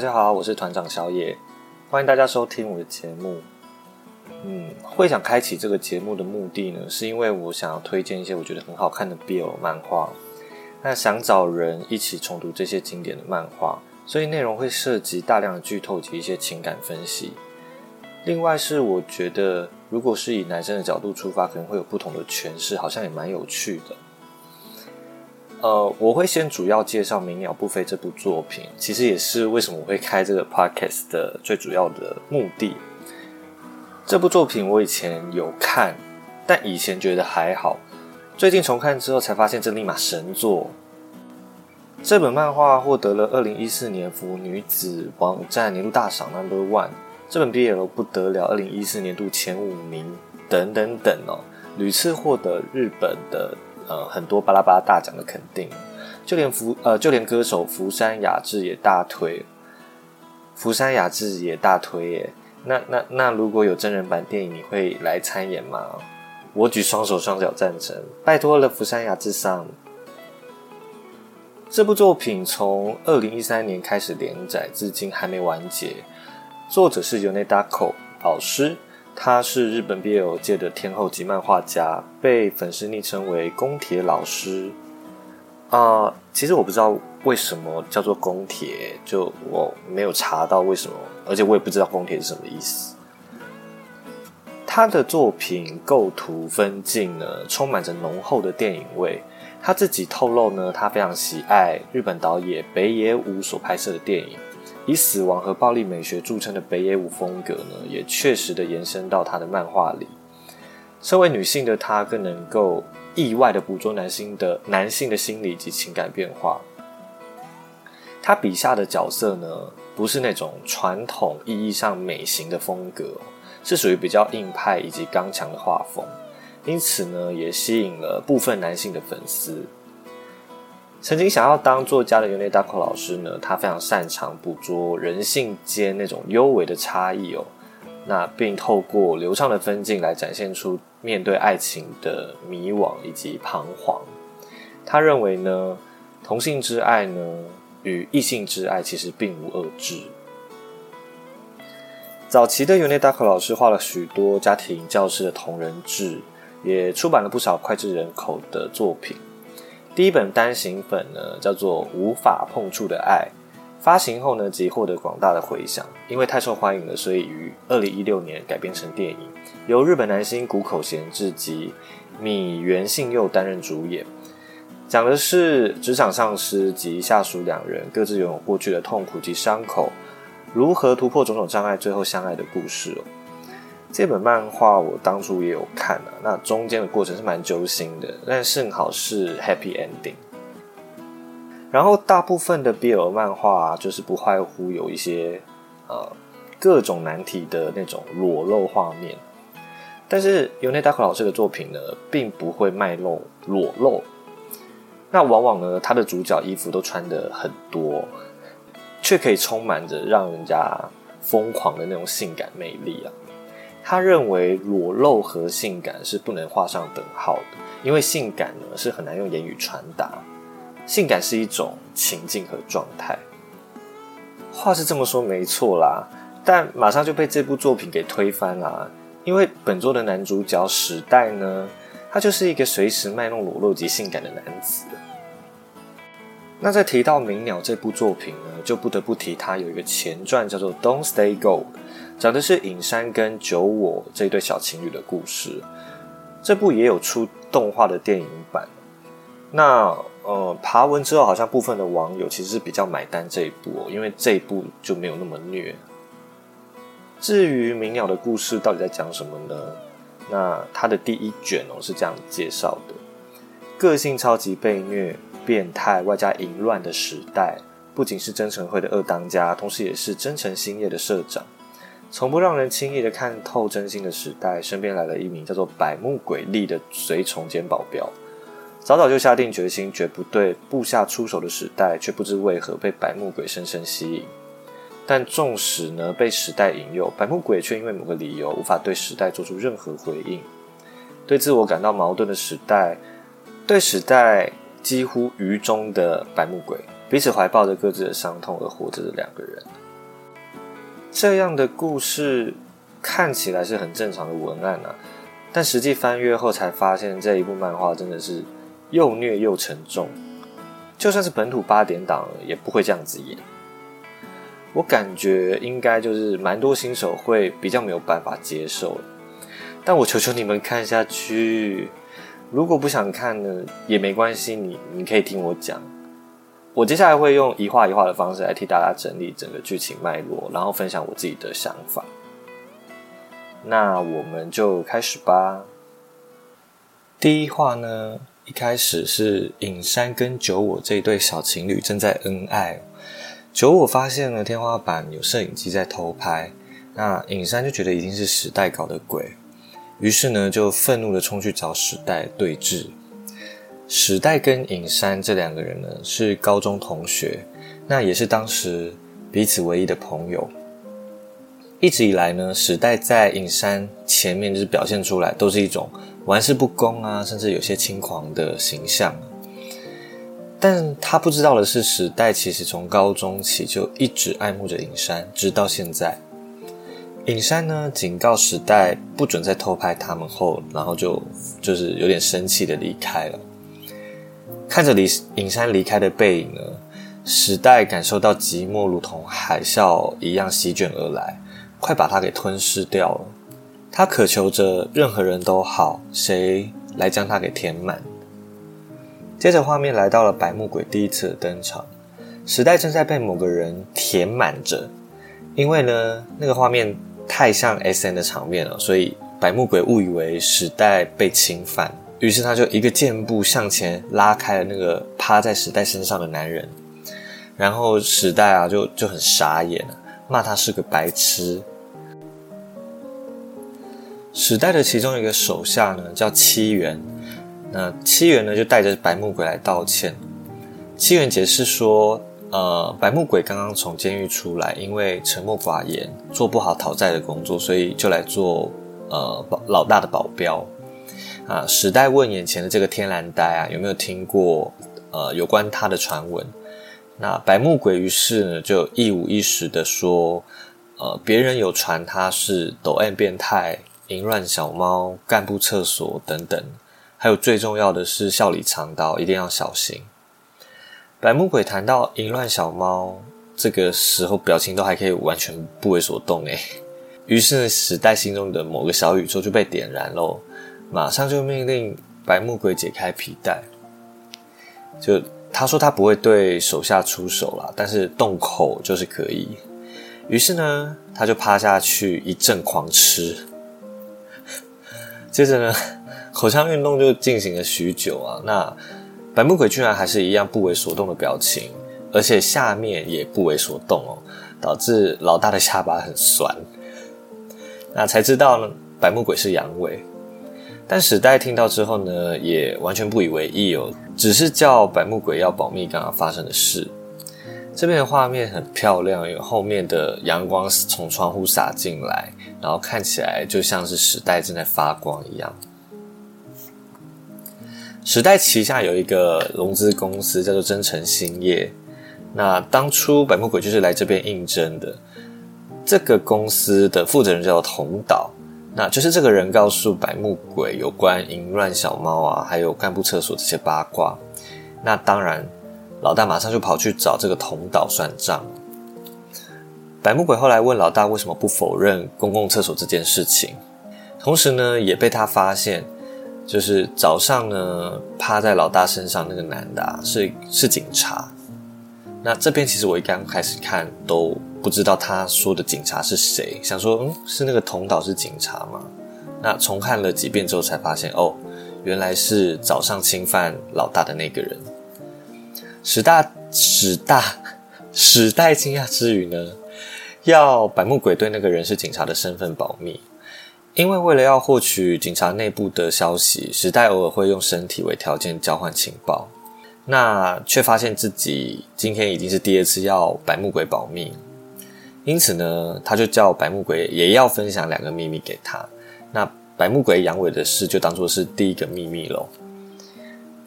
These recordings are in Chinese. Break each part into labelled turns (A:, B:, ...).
A: 大家好，我是团长小野，欢迎大家收听我的节目。嗯，会想开启这个节目的目的呢，是因为我想要推荐一些我觉得很好看的 BL 漫画，那想找人一起重读这些经典的漫画，所以内容会涉及大量的剧透及一些情感分析。另外是我觉得，如果是以男生的角度出发，可能会有不同的诠释，好像也蛮有趣的。呃，我会先主要介绍《鸣鸟不飞》这部作品，其实也是为什么我会开这个 podcast 的最主要的目的。这部作品我以前有看，但以前觉得还好，最近重看之后才发现这立马神作。这本漫画获得了二零一四年腐女子网站年度大赏 Number One，这本 BL 不得了，二零一四年度前五名等等等哦，屡次获得日本的。呃，很多巴拉巴拉大奖的肯定，就连福呃，就连歌手福山雅治也大推，福山雅治也大推耶。那那那，如果有真人版电影，你会来参演吗？我举双手双脚赞成，拜托了，福山雅治上。这部作品从二零一三年开始连载，至今还没完结。作者是 Yonedako 老师。他是日本 BL 界的天后级漫画家，被粉丝昵称为“宫铁老师”。啊，其实我不知道为什么叫做宫铁，就我没有查到为什么，而且我也不知道宫铁是什么意思。他的作品构图分镜呢，充满着浓厚的电影味。他自己透露呢，他非常喜爱日本导演北野武所拍摄的电影。以死亡和暴力美学著称的北野武风格呢，也确实的延伸到他的漫画里。身为女性的她，更能够意外的捕捉男性的男性的心理及情感变化。他笔下的角色呢，不是那种传统意义上美型的风格，是属于比较硬派以及刚强的画风，因此呢，也吸引了部分男性的粉丝。曾经想要当作家的尤内达克老师呢，他非常擅长捕捉人性间那种幽微的差异哦，那并透过流畅的分镜来展现出面对爱情的迷惘以及彷徨。他认为呢，同性之爱呢与异性之爱其实并无二致。早期的尤内达克老师画了许多家庭教师的同人志，也出版了不少脍炙人口的作品。第一本单行本呢，叫做《无法碰触的爱》，发行后呢，即获得广大的回响。因为太受欢迎了，所以于二零一六年改编成电影，由日本男星谷口贤治及米原信佑担任主演，讲的是职场上司及下属两人各自拥有过去的痛苦及伤口，如何突破种种障碍，最后相爱的故事哦。这本漫画我当初也有看啊，那中间的过程是蛮揪心的，但幸好是 happy ending。然后大部分的 BL 漫画就是不外乎有一些呃各种难题的那种裸露画面，但是尤内达克老师的作品呢，并不会卖弄裸露，那往往呢他的主角衣服都穿的很多，却可以充满着让人家疯狂的那种性感魅力啊。他认为裸露和性感是不能画上等号的，因为性感呢是很难用言语传达，性感是一种情境和状态。话是这么说没错啦，但马上就被这部作品给推翻了，因为本作的男主角史代呢，他就是一个随时卖弄裸露及性感的男子。那在提到《鸣鸟》这部作品呢，就不得不提他有一个前传叫做《Don't Stay Gold》。讲的是影山跟九我这对小情侣的故事，这部也有出动画的电影版。那呃，爬文之后，好像部分的网友其实是比较买单这一部，因为这一部就没有那么虐。至于鸣鸟的故事到底在讲什么呢？那它的第一卷哦是这样介绍的：个性超级被虐、变态，外加淫乱的时代，不仅是真诚会的二当家，同时也是真诚兴业的社长。从不让人轻易的看透真心的时代，身边来了一名叫做百目鬼力的随从兼保镖。早早就下定决心，绝不对部下出手的时代，却不知为何被百目鬼深深吸引。但纵使呢被时代引诱，百目鬼却因为某个理由无法对时代做出任何回应。对自我感到矛盾的时代，对时代几乎愚忠的百目鬼，彼此怀抱着各自的伤痛而活着的两个人。这样的故事看起来是很正常的文案啊，但实际翻阅后才发现，这一部漫画真的是又虐又沉重。就算是本土八点档，也不会这样子演。我感觉应该就是蛮多新手会比较没有办法接受但我求求你们看下去。如果不想看呢，也没关系，你你可以听我讲。我接下来会用一画一画的方式来替大家整理整个剧情脉络，然后分享我自己的想法。那我们就开始吧。第一话呢，一开始是影山跟九我这对小情侣正在恩爱。九我发现了天花板有摄影机在偷拍，那影山就觉得一定是时代搞的鬼，于是呢就愤怒的冲去找时代对峙。史代跟尹山这两个人呢是高中同学，那也是当时彼此唯一的朋友。一直以来呢，史代在尹山前面就是表现出来都是一种玩世不恭啊，甚至有些轻狂的形象。但他不知道的是，史代其实从高中起就一直爱慕着尹山，直到现在。尹山呢警告史代不准再偷拍他们后，然后就就是有点生气的离开了。看着李影山离开的背影呢，时代感受到寂寞如同海啸一样席卷而来，快把他给吞噬掉了。他渴求着任何人都好，谁来将他给填满。接着画面来到了白木鬼第一次的登场，时代正在被某个人填满着，因为呢那个画面太像 S N 的场面了，所以白木鬼误以为时代被侵犯。于是他就一个箭步向前拉开了那个趴在史代身上的男人，然后史代啊就就很傻眼了，骂他是个白痴。史代的其中一个手下呢叫七元，那七元呢就带着白木鬼来道歉。七元解释说，呃，白木鬼刚刚从监狱出来，因为沉默寡言，做不好讨债的工作，所以就来做呃老大的保镖。啊！时代问眼前的这个天然呆啊，有没有听过呃有关他的传闻？那白木鬼于是呢就一五一十的说，呃，别人有传他是抖 M 变态、淫乱小猫、干部厕所等等，还有最重要的是笑里藏刀，一定要小心。白木鬼谈到淫乱小猫，这个时候表情都还可以完全不为所动诶。于是时代心中的某个小宇宙就被点燃喽。马上就命令白木鬼解开皮带，就他说他不会对手下出手了，但是动口就是可以。于是呢，他就趴下去一阵狂吃。接着呢，口腔运动就进行了许久啊。那白木鬼居然还是一样不为所动的表情，而且下面也不为所动哦，导致老大的下巴很酸。那才知道呢，白木鬼是阳痿。但史代听到之后呢，也完全不以为意哦，只是叫白木鬼要保密刚刚发生的事。这边的画面很漂亮，因为后面的阳光从窗户洒进来，然后看起来就像是时代正在发光一样。时代旗下有一个融资公司叫做真诚兴业，那当初白木鬼就是来这边应征的。这个公司的负责人叫做同岛。那就是这个人告诉白木鬼有关淫乱小猫啊，还有干部厕所这些八卦。那当然，老大马上就跑去找这个同岛算账。白木鬼后来问老大为什么不否认公共厕所这件事情，同时呢，也被他发现，就是早上呢趴在老大身上那个男的是是警察。那这边其实我一刚开始看都。不知道他说的警察是谁，想说嗯是那个同岛是警察吗？那重看了几遍之后才发现哦，原来是早上侵犯老大的那个人。史大史大史代惊讶之余呢，要百目鬼对那个人是警察的身份保密，因为为了要获取警察内部的消息，史代偶尔会用身体为条件交换情报，那却发现自己今天已经是第二次要百目鬼保密。因此呢，他就叫白木鬼也要分享两个秘密给他。那白木鬼阳痿的事就当做是第一个秘密喽。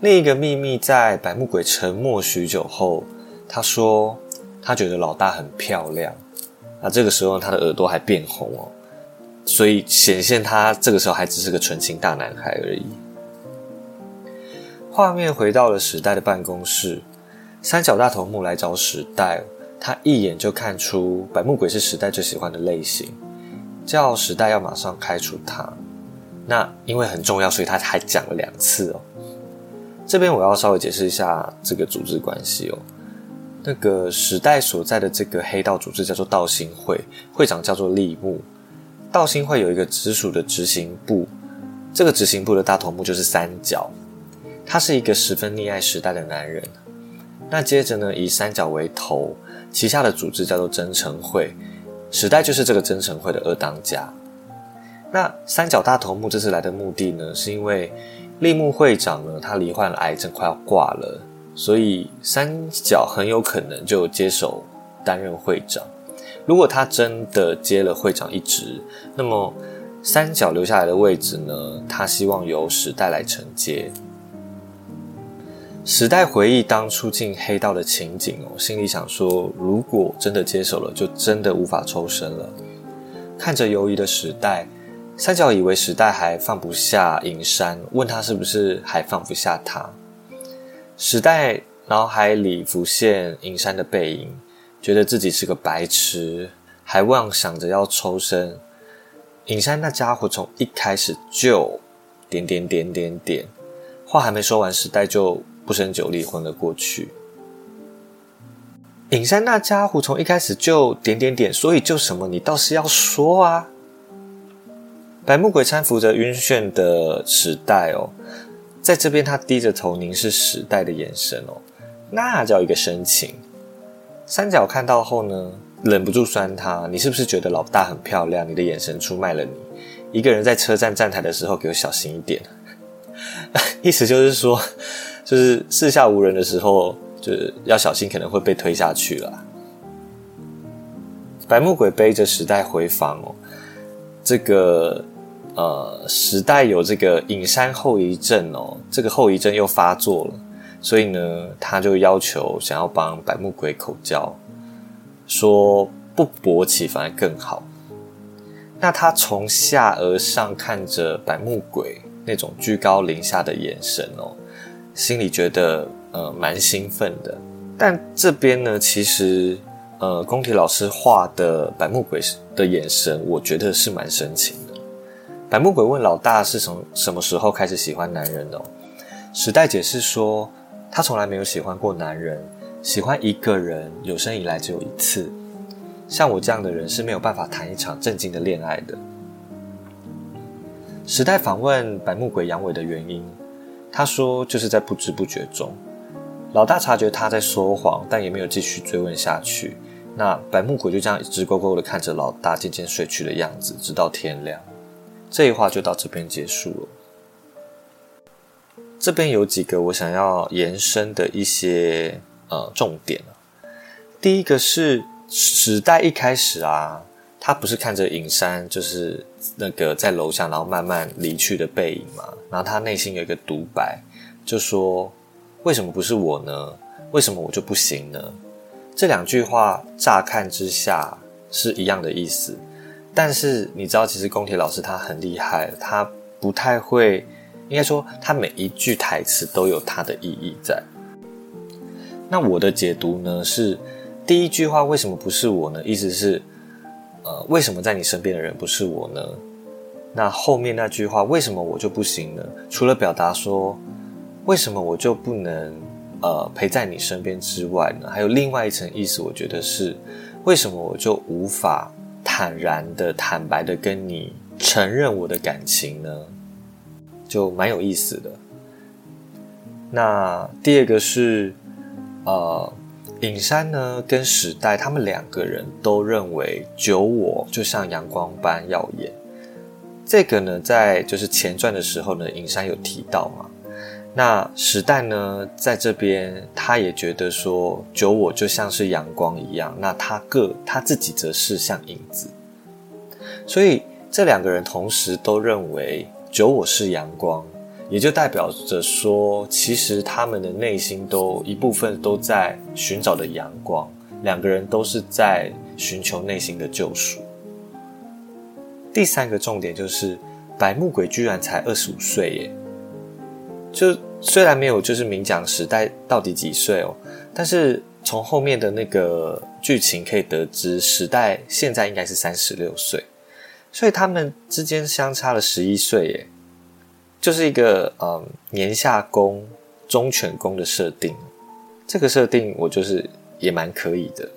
A: 另一个秘密在白木鬼沉默许久后，他说他觉得老大很漂亮，那这个时候他的耳朵还变红哦，所以显现他这个时候还只是个纯情大男孩而已。画面回到了时代的办公室，三角大头目来找时代，他一眼就看出白木鬼是时代最喜欢的类型，叫时代要马上开除他。那因为很重要，所以他还讲了两次哦。这边我要稍微解释一下这个组织关系哦。那个时代所在的这个黑道组织叫做道兴会，会长叫做立木。道兴会有一个直属的执行部，这个执行部的大头目就是三角。他是一个十分溺爱时代的男人。那接着呢，以三角为头，旗下的组织叫做真诚会，时代就是这个真诚会的二当家。那三角大头目这次来的目的呢，是因为立木会长呢，他罹患了癌症，快要挂了，所以三角很有可能就接手担任会长。如果他真的接了会长一职，那么三角留下来的位置呢，他希望由时代来承接。时代回忆当初进黑道的情景哦，心里想说：如果真的接手了，就真的无法抽身了。看着犹疑的时代，三角以为时代还放不下银山，问他是不是还放不下他。时代脑海里浮现银山的背影，觉得自己是个白痴，还妄想着要抽身。尹山那家伙从一开始就点点点点点，话还没说完，时代就。不胜酒力昏了过去。尹山那家伙从一开始就点点点，所以就什么你倒是要说啊！白木鬼搀扶着晕眩的时代哦，在这边他低着头凝视时代的眼神哦，那叫一个深情。三角看到后呢，忍不住酸他：“你是不是觉得老大很漂亮？你的眼神出卖了你。一个人在车站站台的时候，给我小心一点。”意思就是说。就是四下无人的时候，就是要小心，可能会被推下去了。白木鬼背着时代回房哦，这个呃时代有这个隐山后遗症哦，这个后遗症又发作了，所以呢，他就要求想要帮白木鬼口交，说不勃起反而更好。那他从下而上看着白木鬼那种居高临下的眼神哦。心里觉得呃蛮兴奋的，但这边呢，其实呃宫体老师画的百目鬼的眼神，我觉得是蛮深情的。百目鬼问老大是从什么时候开始喜欢男人的？时代解释说，他从来没有喜欢过男人，喜欢一个人有生以来只有一次。像我这样的人是没有办法谈一场正经的恋爱的。时代访问百目鬼阳痿的原因。他说：“就是在不知不觉中，老大察觉他在说谎，但也没有继续追问下去。那白木鬼就这样直勾勾的看着老大渐渐睡去的样子，直到天亮。这一话就到这边结束了。这边有几个我想要延伸的一些呃重点第一个是时代一开始啊，他不是看着影山，就是那个在楼下，然后慢慢离去的背影嘛。”然后他内心有一个独白，就说：“为什么不是我呢？为什么我就不行呢？”这两句话乍看之下是一样的意思，但是你知道，其实宫铁老师他很厉害，他不太会，应该说他每一句台词都有他的意义在。那我的解读呢是，第一句话为什么不是我呢？意思是，呃，为什么在你身边的人不是我呢？那后面那句话，为什么我就不行呢？除了表达说为什么我就不能呃陪在你身边之外呢？还有另外一层意思，我觉得是为什么我就无法坦然的、坦白的跟你承认我的感情呢？就蛮有意思的。那第二个是呃，尹山呢跟史代他们两个人都认为酒我就像阳光般耀眼。这个呢，在就是前传的时候呢，尹山有提到嘛。那时代呢，在这边他也觉得说，九我就像是阳光一样，那他个他自己则是像影子。所以这两个人同时都认为九我是阳光，也就代表着说，其实他们的内心都一部分都在寻找的阳光，两个人都是在寻求内心的救赎。第三个重点就是白木鬼居然才二十五岁耶，就虽然没有就是明讲时代到底几岁哦，但是从后面的那个剧情可以得知，时代现在应该是三十六岁，所以他们之间相差了十一岁耶，就是一个嗯年下宫忠犬宫的设定，这个设定我就是也蛮可以的。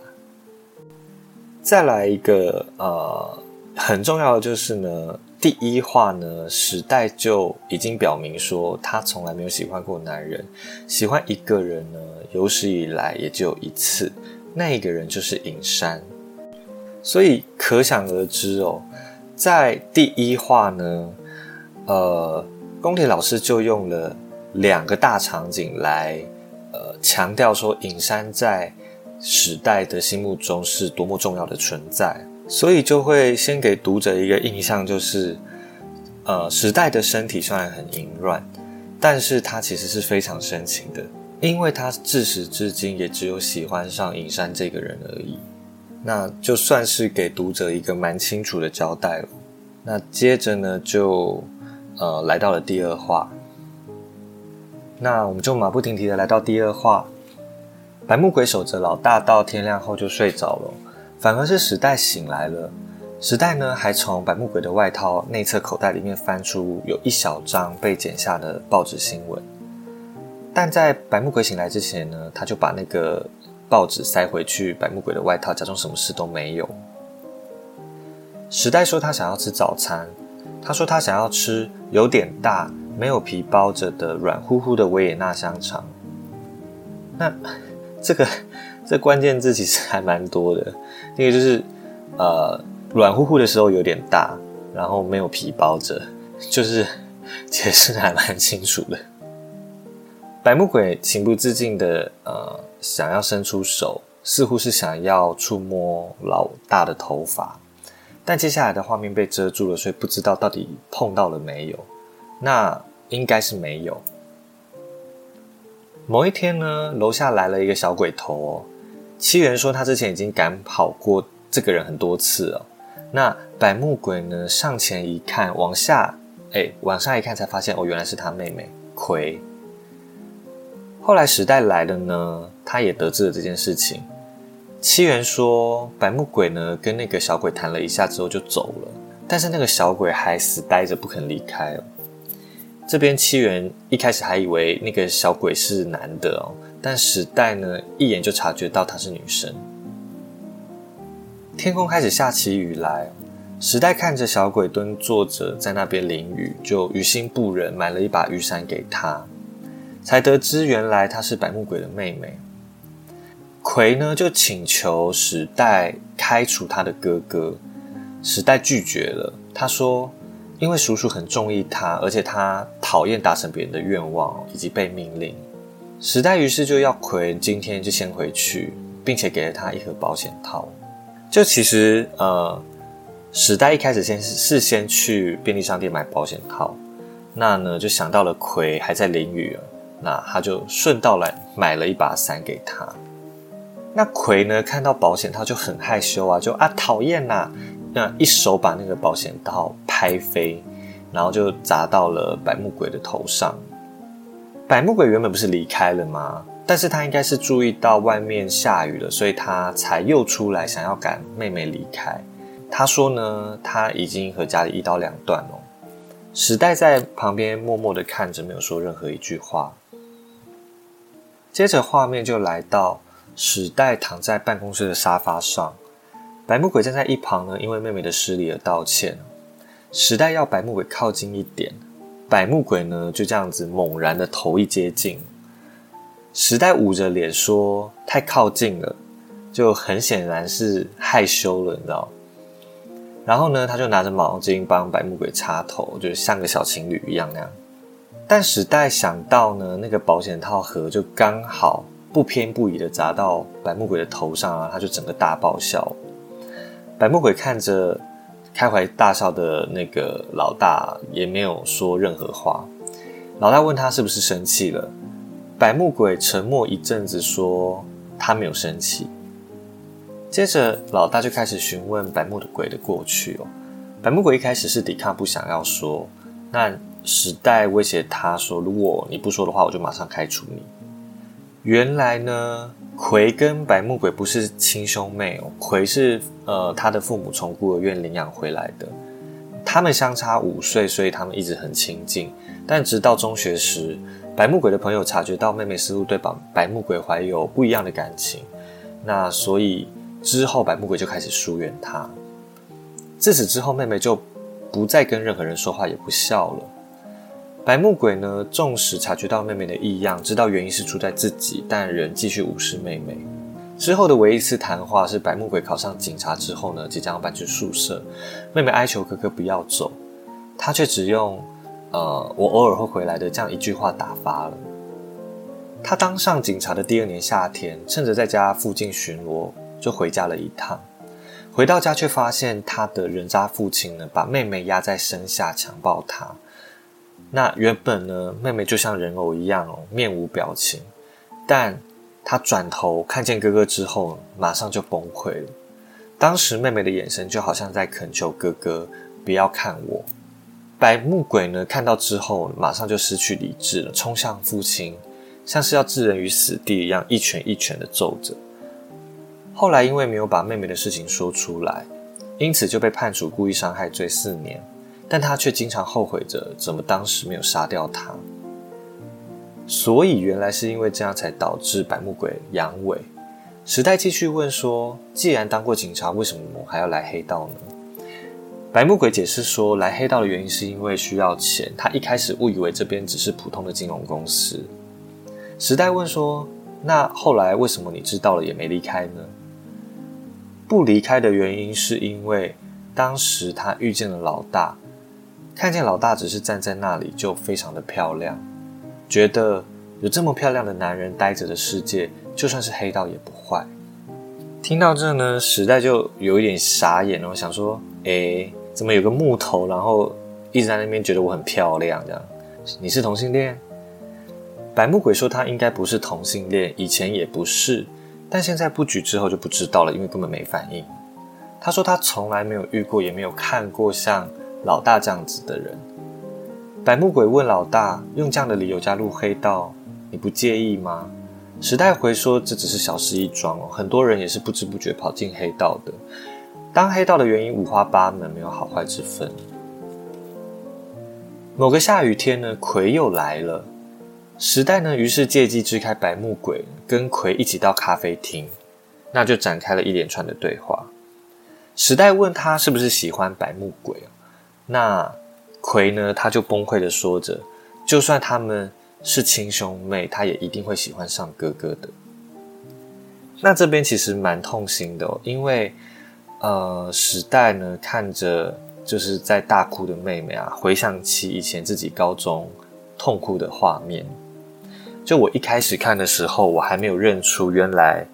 A: 再来一个呃。很重要的就是呢，第一话呢，时代就已经表明说，他从来没有喜欢过男人，喜欢一个人呢，有史以来也只有一次，那一个人就是尹山，所以可想而知哦，在第一话呢，呃，宫田老师就用了两个大场景来，呃，强调说尹山在时代的心目中是多么重要的存在。所以就会先给读者一个印象，就是，呃，时代的身体虽然很淫乱，但是他其实是非常深情的，因为他自始至今也只有喜欢上隐山这个人而已。那就算是给读者一个蛮清楚的交代了。那接着呢，就呃来到了第二话。那我们就马不停蹄的来到第二话，白木鬼守着老大到天亮后就睡着了。反而是时代醒来了，时代呢还从白木鬼的外套内侧口袋里面翻出有一小张被剪下的报纸新闻，但在白木鬼醒来之前呢，他就把那个报纸塞回去白木鬼的外套，假装什么事都没有。时代说他想要吃早餐，他说他想要吃有点大、没有皮包着的软乎乎的维也纳香肠。那 这个。这关键字其实还蛮多的，那个就是，呃，软乎乎的时候有点大，然后没有皮包着，就是解释还蛮清楚的。白木鬼情不自禁的呃，想要伸出手，似乎是想要触摸老大的头发，但接下来的画面被遮住了，所以不知道到底碰到了没有。那应该是没有。某一天呢，楼下来了一个小鬼头哦。七元说他之前已經趕跑過這個人很多次了。那百目鬼呢上前一看，往下，哎，往下一看才發現哦，原來是他妹妹葵。後來時代來了呢，他也得知了這件事情。七元說百目鬼呢跟那個小鬼談了一下之後就走了，但是那個小鬼還死呆着不肯離開哦。這邊七元一開始還以為那個小鬼是男的哦。但时代呢，一眼就察觉到她是女生。天空开始下起雨来，时代看着小鬼蹲坐着在那边淋雨，就于心不忍，买了一把雨伞给他。才得知原来她是白木鬼的妹妹。葵呢就请求时代开除他的哥哥，时代拒绝了。他说，因为叔叔很中意他，而且他讨厌达成别人的愿望以及被命令。时代于是就要葵今天就先回去，并且给了他一盒保险套。就其实，呃，时代一开始先是先去便利商店买保险套，那呢就想到了葵还在淋雨，那他就顺道来买了一把伞给他。那葵呢看到保险套就很害羞啊，就啊讨厌呐，那一手把那个保险套拍飞，然后就砸到了白木鬼的头上。百木鬼原本不是离开了吗？但是他应该是注意到外面下雨了，所以他才又出来想要赶妹妹离开。他说呢，他已经和家里一刀两断了。時代在旁边默默的看着，没有说任何一句话。接着画面就来到時代躺在办公室的沙发上，白木鬼站在一旁呢，因为妹妹的失礼而道歉。時代要白木鬼靠近一点。百目鬼呢，就这样子猛然的头一接近，时代捂着脸说：“太靠近了，就很显然是害羞了，你知道？”然後呢，他就拿着毛巾幫百目鬼擦頭，就像個小情侶一樣那样。但時代想到呢，那個保險套盒就剛好不偏不倚的砸到百目鬼的頭上啊，他就整個大爆笑。百目鬼看着。开怀大笑的那个老大也没有说任何话，老大问他是不是生气了，百木鬼沉默一阵子，说他没有生气。接着老大就开始询问百木的鬼的过去哦。百木鬼一开始是抵抗，不想要说。那时代威胁他说：“如果你不说的话，我就马上开除你。”原来呢，葵跟白木鬼不是亲兄妹哦。葵是呃他的父母从孤儿院领养回来的，他们相差五岁，所以他们一直很亲近。但直到中学时，白木鬼的朋友察觉到妹妹似乎对白白木鬼怀有不一样的感情，那所以之后白木鬼就开始疏远他。自此之后，妹妹就不再跟任何人说话，也不笑了。白木鬼呢，纵使察觉到妹妹的异样，知道原因是出在自己，但仍继续无视妹妹。之后的唯一一次谈话是白木鬼考上警察之后呢，即将搬去宿舍，妹妹哀求哥哥不要走，他却只用“呃，我偶尔会回来的”这样一句话打发了。他当上警察的第二年夏天，趁着在家附近巡逻，就回家了一趟。回到家却发现他的人渣父亲呢，把妹妹压在身下强暴她。那原本呢，妹妹就像人偶一样哦，面无表情。但她转头看见哥哥之后，马上就崩溃了。当时妹妹的眼神就好像在恳求哥哥不要看我。白木鬼呢，看到之后，马上就失去理智了，冲向父亲，像是要置人于死地一样，一拳一拳的揍着。后来因为没有把妹妹的事情说出来，因此就被判处故意伤害罪四年。但他却经常后悔着，怎么当时没有杀掉他。所以原来是因为这样，才导致白木鬼阳痿。时代继续问说：“既然当过警察，为什么我还要来黑道呢？”白木鬼解释说：“来黑道的原因是因为需要钱。他一开始误以为这边只是普通的金融公司。”时代问说：“那后来为什么你知道了也没离开呢？”不离开的原因是因为当时他遇见了老大。看见老大只是站在那里就非常的漂亮，觉得有这么漂亮的男人待着的世界，就算是黑道也不坏。听到这呢，时代就有一点傻眼了，我想说：哎，怎么有个木头，然后一直在那边觉得我很漂亮？这样，你是同性恋？白木鬼说他应该不是同性恋，以前也不是，但现在不举之后就不知道了，因为根本没反应。他说他从来没有遇过，也没有看过像。老大这样子的人，白木鬼问老大：“用这样的理由加入黑道，你不介意吗？”时代回说：“这只是小事一桩哦，很多人也是不知不觉跑进黑道的。当黑道的原因五花八门，没有好坏之分。”某个下雨天呢，葵又来了。时代呢，于是借机支开白木鬼，跟葵一起到咖啡厅，那就展开了一连串的对话。时代问他是不是喜欢白木鬼那葵呢？他就崩溃的说着：“就算他们是亲兄妹，他也一定会喜欢上哥哥的。”那这边其实蛮痛心的，因为呃，时代呢看着就是在大哭的妹妹啊，回想起以前自己高中痛哭的画面。就我一开始看的时候，我还没有认出原来，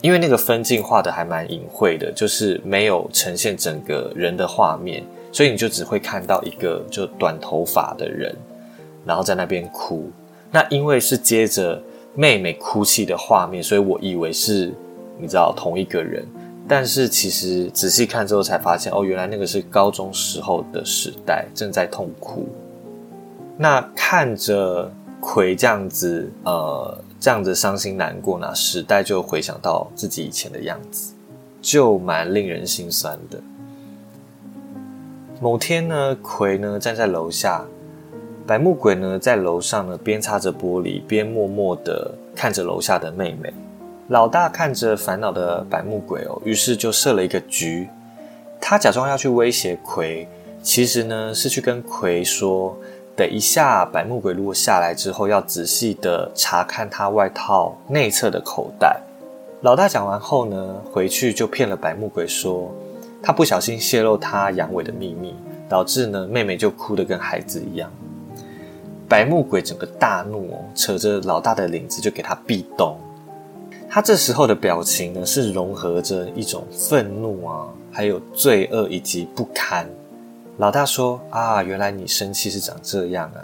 A: 因为那个分镜画的还蛮隐晦的，就是没有呈现整个人的画面。所以你就只会看到一个就短头发的人，然后在那边哭。那因为是接着妹妹哭泣的画面，所以我以为是你知道同一个人。但是其实仔细看之后才发现，哦，原来那个是高中时候的时代，正在痛哭。那看着葵这样子，呃，这样子伤心难过，那时代就回想到自己以前的样子，就蛮令人心酸的。某天呢，葵呢站在楼下，白木鬼呢在楼上呢边擦着玻璃边默默的看着楼下的妹妹。老大看着烦恼的白木鬼哦，于是就设了一个局。他假装要去威胁葵，其实呢是去跟葵说，等一下白木鬼如果下来之后，要仔细的查看他外套内侧的口袋。老大讲完后呢，回去就骗了白木鬼说。他不小心泄露他阳痿的秘密，导致呢妹妹就哭得跟孩子一样。白木鬼整个大怒哦，扯着老大的领子就给他壁咚。他这时候的表情呢是融合着一种愤怒啊，还有罪恶以及不堪。老大说：“啊，原来你生气是长这样啊。”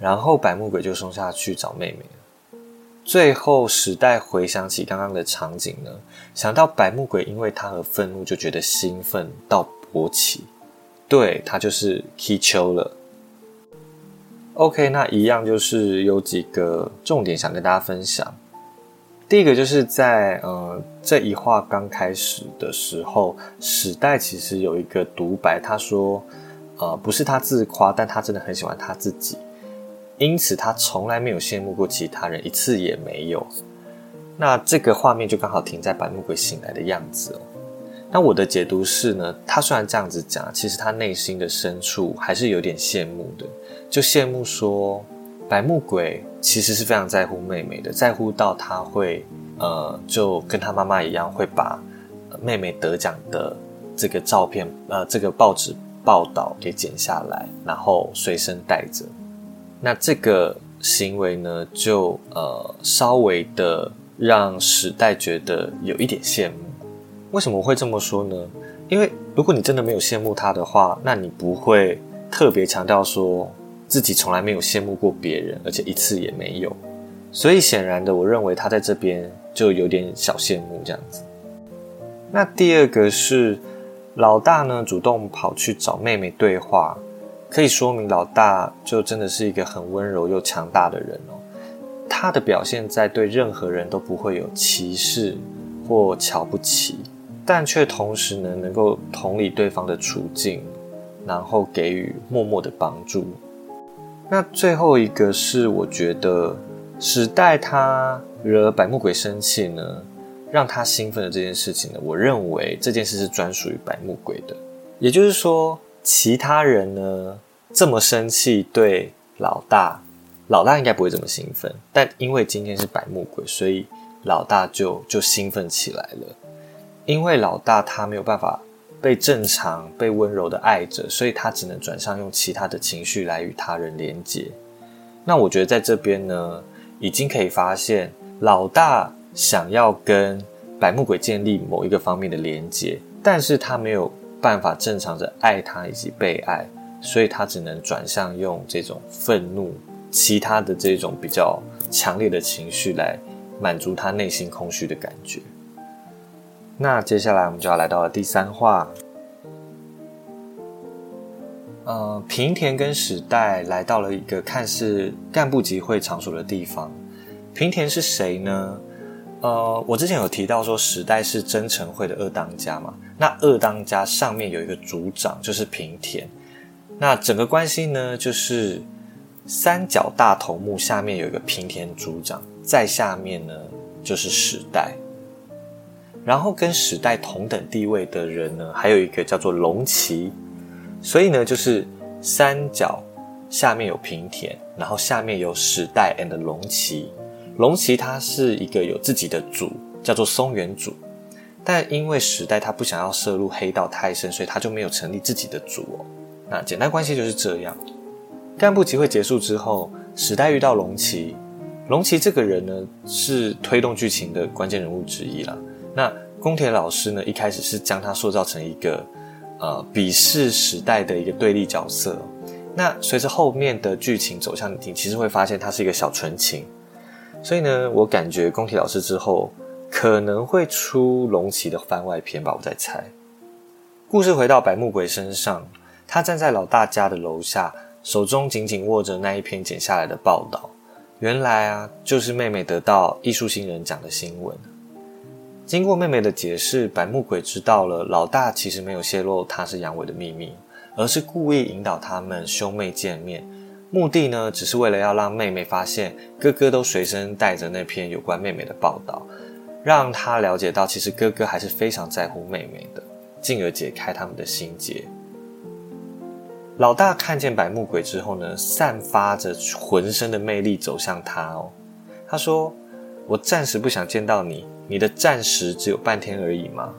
A: 然后白木鬼就冲下去找妹妹了。最后时代回想起刚刚的场景呢，想到白木鬼因为他而愤怒，就觉得兴奋到勃起，对他就是 K 秋了。OK，那一样就是有几个重点想跟大家分享。第一个就是在呃这一话刚开始的时候，史代其实有一个独白，他说：“呃，不是他自夸，但他真的很喜欢他自己，因此他从来没有羡慕过其他人，一次也没有。”那这个画面就刚好停在白木鬼醒来的样子哦。那我的解读是呢，他虽然这样子讲，其实他内心的深处还是有点羡慕的。就羡慕说，白木鬼其实是非常在乎妹妹的，在乎到他会呃，就跟他妈妈一样，会把妹妹得奖的这个照片，呃，这个报纸报道给剪下来，然后随身带着。那这个行为呢，就呃，稍微的让时代觉得有一点羡慕。为什么会这么说呢？因为如果你真的没有羡慕他的话，那你不会特别强调说。自己从来没有羡慕过别人，而且一次也没有，所以显然的，我认为他在这边就有点小羡慕这样子。那第二个是老大呢，主动跑去找妹妹对话，可以说明老大就真的是一个很温柔又强大的人哦。他的表现在对任何人都不会有歧视或瞧不起，但却同时呢能够同理对方的处境，然后给予默默的帮助。那最后一个是，我觉得时代他惹百目鬼生气呢，让他兴奋的这件事情呢，我认为这件事是专属于百目鬼的。也就是说，其他人呢这么生气对老大，老大应该不会这么兴奋，但因为今天是百木鬼，所以老大就就兴奋起来了。因为老大他没有办法。被正常、被温柔的爱着，所以他只能转向用其他的情绪来与他人连接。那我觉得在这边呢，已经可以发现老大想要跟白木鬼建立某一个方面的连接，但是他没有办法正常的爱他以及被爱，所以他只能转向用这种愤怒、其他的这种比较强烈的情绪来满足他内心空虚的感觉。那接下来我们就要来到了第三话。呃，平田跟史代来到了一个看似干部集会场所的地方。平田是谁呢？呃，我之前有提到说史代是真诚会的二当家嘛。那二当家上面有一个组长，就是平田。那整个关系呢，就是三角大头目下面有一个平田组长，在下面呢就是时代。然后跟时代同等地位的人呢，还有一个叫做龙崎，所以呢，就是三角下面有平田，然后下面有时代 and 龙崎。龙崎他是一个有自己的组，叫做松原组，但因为时代他不想要涉入黑道太深，所以他就没有成立自己的组哦。那简单关系就是这样。干部集会结束之后，史代遇到龙崎，龙崎这个人呢，是推动剧情的关键人物之一了。那宫田老师呢？一开始是将他塑造成一个呃鄙视时代的一个对立角色。那随着后面的剧情走向，你其实会发现他是一个小纯情。所以呢，我感觉宫田老师之后可能会出龙骑的番外篇吧，我在猜。故事回到白木鬼身上，他站在老大家的楼下，手中紧紧握着那一篇剪下来的报道。原来啊，就是妹妹得到艺术新人奖的新闻。经过妹妹的解释，白木鬼知道了老大其实没有泄露他是阳痿的秘密，而是故意引导他们兄妹见面，目的呢，只是为了要让妹妹发现哥哥都随身带着那篇有关妹妹的报道，让他了解到其实哥哥还是非常在乎妹妹的，进而解开他们的心结。老大看见白木鬼之后呢，散发着浑身的魅力走向他哦，他说：“我暂时不想见到你。”你的暂时只有半天而已吗？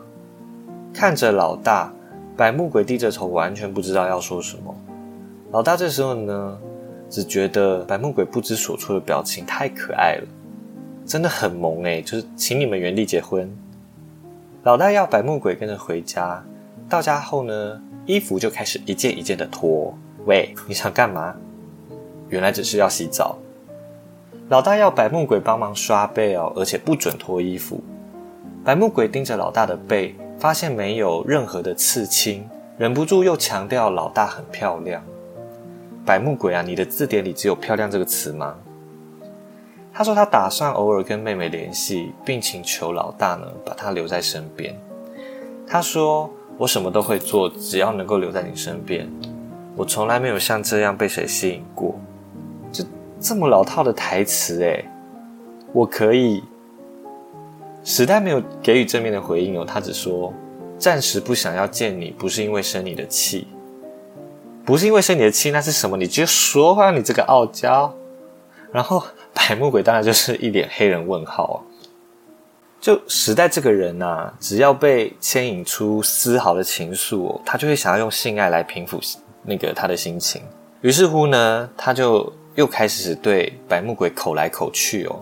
A: 看着老大，百木鬼低着头，完全不知道要说什么。老大这时候呢，只觉得百木鬼不知所措的表情太可爱了，真的很萌诶，就是请你们原地结婚。老大要百木鬼跟着回家，到家后呢，衣服就开始一件一件的脱。喂，你想干嘛？原来只是要洗澡。老大要白木鬼帮忙刷背哦，而且不准脱衣服。白木鬼盯着老大的背，发现没有任何的刺青，忍不住又强调老大很漂亮。白木鬼啊，你的字典里只有“漂亮”这个词吗？他说他打算偶尔跟妹妹联系，并请求老大呢把他留在身边。他说：“我什么都会做，只要能够留在你身边。我从来没有像这样被谁吸引过。”这这么老套的台词诶，我可以。时代没有给予正面的回应哦，他只说：“暂时不想要见你，不是因为生你的气。”不是因为生你的气，那是什么？你直接说话，你这个傲娇。然后白木鬼当然就是一脸黑人问号啊！就时代这个人呐，只要被牵引出丝毫的情愫，他就会想要用性爱来平复那个他的心情。于是乎呢，他就又开始对白木鬼口来口去哦。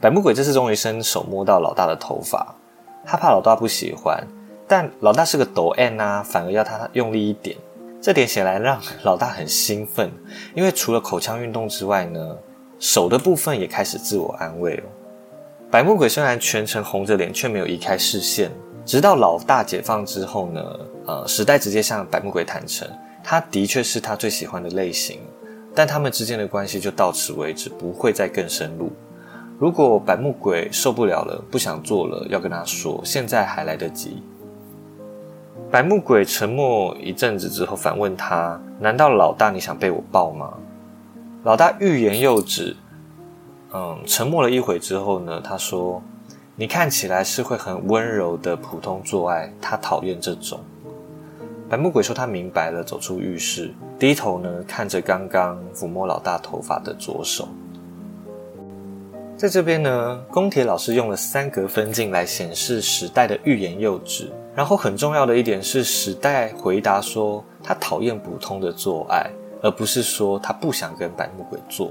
A: 白木鬼这次终于伸手摸到老大的头发，他怕老大不喜欢，但老大是个抖 N 啊，反而要他用力一点。这点显然让老大很兴奋，因为除了口腔运动之外呢，手的部分也开始自我安慰了。白木鬼虽然全程红着脸，却没有移开视线。直到老大解放之后呢，呃，时代直接向白木鬼坦诚，他的确是他最喜欢的类型，但他们之间的关系就到此为止，不会再更深入。如果白木鬼受不了了，不想做了，要跟他说，现在还来得及。白木鬼沉默一阵子之后，反问他：“难道老大你想被我抱吗？”老大欲言又止。嗯，沉默了一会之后呢，他说：“你看起来是会很温柔的普通做爱，他讨厌这种。”白木鬼说他明白了，走出浴室，低头呢看着刚刚抚摸老大头发的左手。在这边呢，宫铁老师用了三格分镜来显示时代的欲言又止。然后很重要的一点是，时代回答说他讨厌普通的做爱，而不是说他不想跟白木鬼做。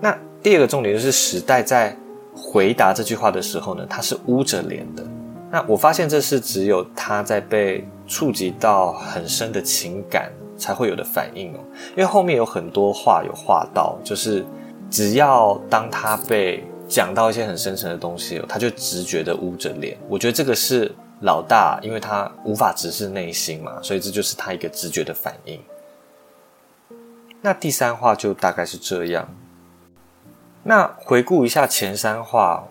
A: 那第二个重点就是时代在回答这句话的时候呢，他是捂着脸的。那我发现这是只有他在被触及到很深的情感才会有的反应哦，因为后面有很多话有话到，就是只要当他被讲到一些很深沉的东西，他就直觉的捂着脸。我觉得这个是。老大，因为他无法直视内心嘛，所以这就是他一个直觉的反应。那第三话就大概是这样。那回顾一下前三话，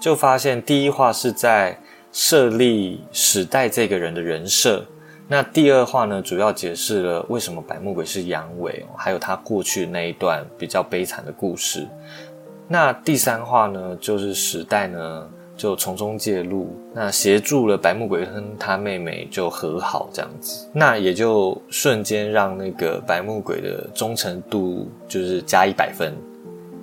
A: 就发现第一话是在设立史代这个人的人设。那第二话呢，主要解释了为什么白木鬼是阳痿，还有他过去那一段比较悲惨的故事。那第三话呢，就是时代呢。就从中介入，那协助了白木鬼跟他妹妹就和好这样子，那也就瞬间让那个白木鬼的忠诚度就是加一百分。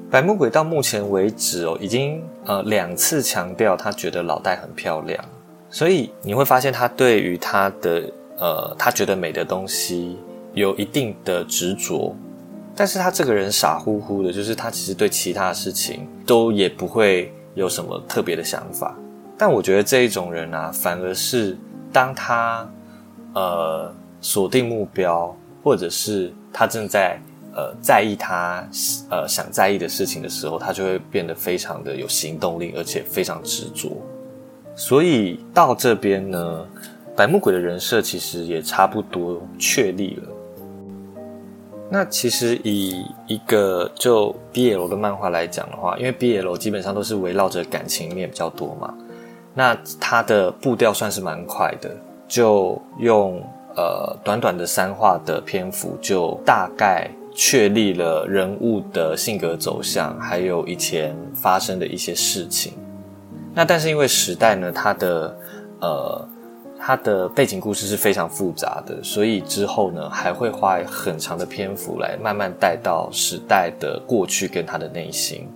A: 白木鬼到目前为止哦，已经呃两次强调他觉得老戴很漂亮，所以你会发现他对于他的呃他觉得美的东西有一定的执着，但是他这个人傻乎乎的，就是他其实对其他事情都也不会。有什么特别的想法？但我觉得这一种人啊，反而是当他呃锁定目标，或者是他正在呃在意他呃想在意的事情的时候，他就会变得非常的有行动力，而且非常执着。所以到这边呢，白木鬼的人设其实也差不多确立了。那其实以一个就 BL 的漫画来讲的话，因为 BL 基本上都是围绕着感情面比较多嘛，那它的步调算是蛮快的，就用呃短短的三话的篇幅，就大概确立了人物的性格走向，还有以前发生的一些事情。那但是因为时代呢，它的呃。它的背景故事是非常复杂的，所以之后呢还会花很长的篇幅来慢慢带到时代的过去跟他的内心。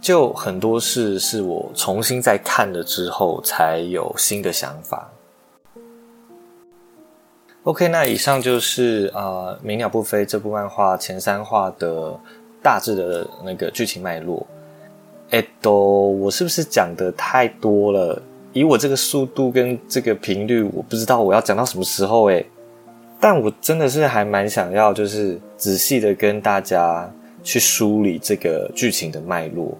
A: 就很多事是我重新再看了之后才有新的想法。OK，那以上就是啊《鸣鸟不飞》这部漫画前三话的大致的那个剧情脉络。哎，都我是不是讲的太多了？以我这个速度跟这个频率，我不知道我要讲到什么时候哎。但我真的是还蛮想要，就是仔细的跟大家去梳理这个剧情的脉络。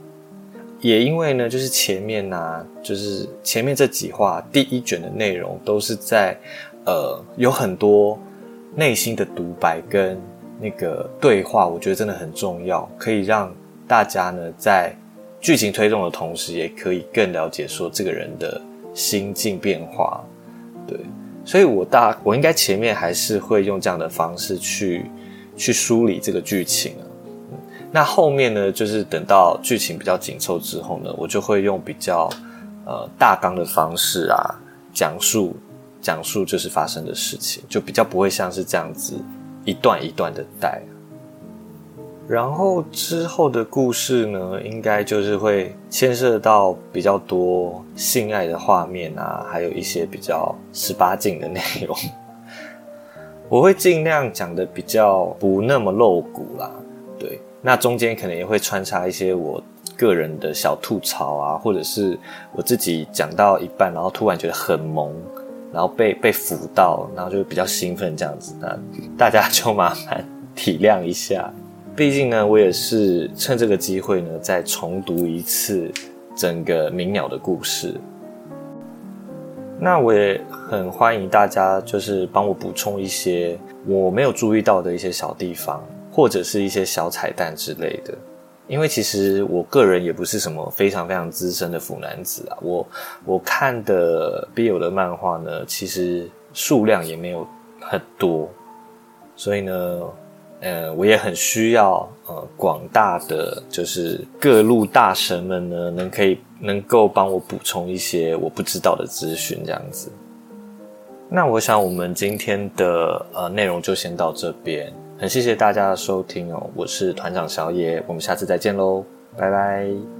A: 也因为呢，就是前面呢，就是前面这几话第一卷的内容都是在呃有很多内心的独白跟那个对话，我觉得真的很重要，可以让大家呢在剧情推动的同时，也可以更了解说这个人的心境变化。对，所以我大我应该前面还是会用这样的方式去去梳理这个剧情啊。那后面呢，就是等到剧情比较紧凑之后呢，我就会用比较呃大纲的方式啊，讲述讲述就是发生的事情，就比较不会像是这样子一段一段的带。然后之后的故事呢，应该就是会牵涉到比较多性爱的画面啊，还有一些比较十八禁的内容。我会尽量讲的比较不那么露骨啦，对。那中间可能也会穿插一些我个人的小吐槽啊，或者是我自己讲到一半，然后突然觉得很萌，然后被被抚到，然后就比较兴奋这样子。那大家就麻烦体谅一下。毕竟呢，我也是趁这个机会呢，再重读一次整个鸣鸟的故事。那我也很欢迎大家，就是帮我补充一些我没有注意到的一些小地方，或者是一些小彩蛋之类的。因为其实我个人也不是什么非常非常资深的腐男子啊，我我看的 BL 的漫画呢，其实数量也没有很多，所以呢。呃，我也很需要呃广大的就是各路大神们呢，能可以能够帮我补充一些我不知道的资讯，这样子。那我想我们今天的呃内容就先到这边，很谢谢大家的收听哦，我是团长小野，我们下次再见喽，拜拜。